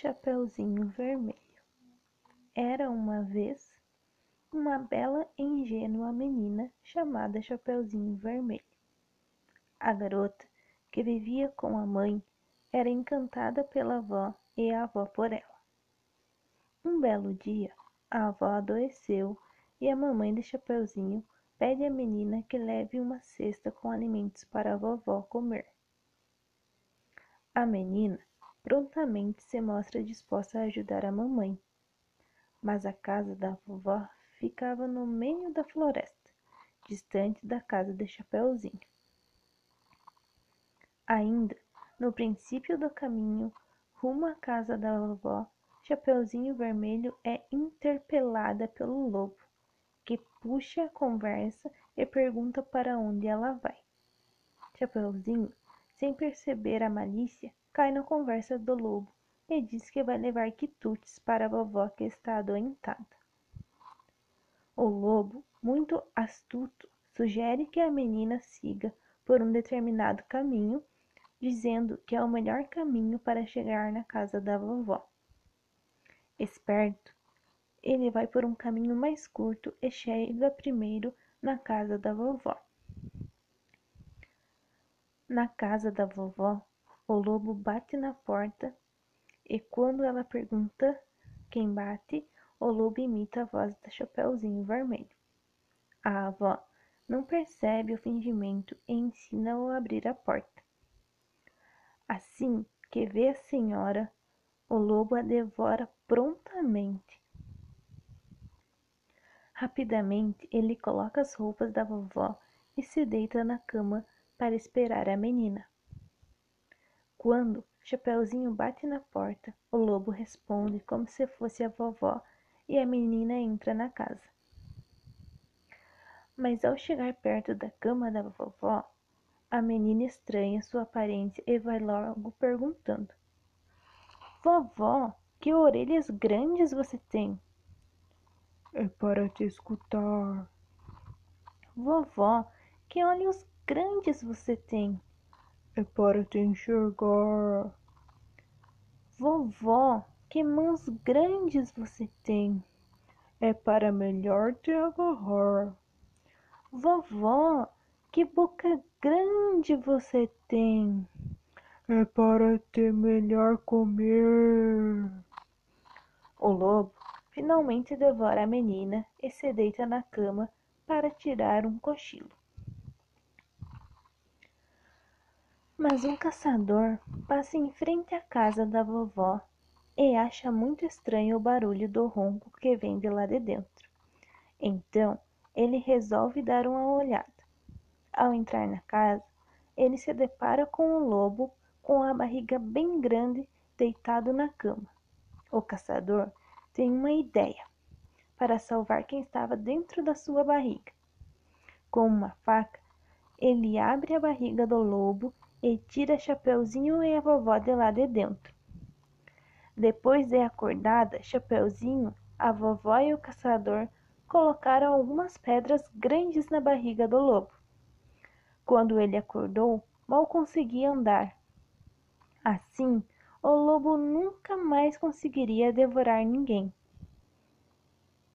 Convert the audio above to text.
Chapeuzinho Vermelho Era uma vez uma bela e ingênua menina chamada Chapeuzinho Vermelho. A garota, que vivia com a mãe, era encantada pela avó e a avó por ela. Um belo dia, a avó adoeceu e a mamãe de Chapeuzinho pede à menina que leve uma cesta com alimentos para a vovó comer. A menina prontamente se mostra disposta a ajudar a mamãe. Mas a casa da vovó ficava no meio da floresta, distante da casa de Chapeuzinho. Ainda no princípio do caminho, rumo à casa da vovó, Chapeuzinho Vermelho é interpelada pelo lobo, que puxa a conversa e pergunta para onde ela vai. Chapeuzinho, sem perceber a malícia, cai na conversa do lobo e diz que vai levar quitutes para a vovó que está adoentada. O lobo, muito astuto, sugere que a menina siga por um determinado caminho, dizendo que é o melhor caminho para chegar na casa da vovó. Esperto, ele vai por um caminho mais curto e chega primeiro na casa da vovó. Na casa da vovó, o lobo bate na porta e quando ela pergunta quem bate, o lobo imita a voz da Chapeuzinho Vermelho. A avó não percebe o fingimento e ensina-o a abrir a porta. Assim que vê a senhora, o lobo a devora prontamente. Rapidamente ele coloca as roupas da vovó e se deita na cama para esperar a menina. Quando Chapeuzinho bate na porta, o lobo responde como se fosse a vovó e a menina entra na casa. Mas ao chegar perto da cama da vovó, a menina estranha sua aparência e vai logo perguntando: Vovó, que orelhas grandes você tem? É para te escutar. Vovó, que olhos grandes você tem? é para te enxergar. Vovó, que mãos grandes você tem! É para melhor te agarrar. Vovó, que boca grande você tem! É para te melhor comer. O lobo finalmente devora a menina e se deita na cama para tirar um cochilo. Mas um caçador passa em frente à casa da vovó e acha muito estranho o barulho do ronco que vem de lá de dentro. Então ele resolve dar uma olhada. Ao entrar na casa, ele se depara com o lobo com a barriga bem grande deitado na cama. O caçador tem uma ideia para salvar quem estava dentro da sua barriga. Com uma faca, ele abre a barriga do lobo e tira Chapeuzinho e a vovó de lá de dentro. Depois de acordada, Chapeuzinho, a vovó e o caçador colocaram algumas pedras grandes na barriga do lobo. Quando ele acordou, mal conseguia andar. Assim, o lobo nunca mais conseguiria devorar ninguém.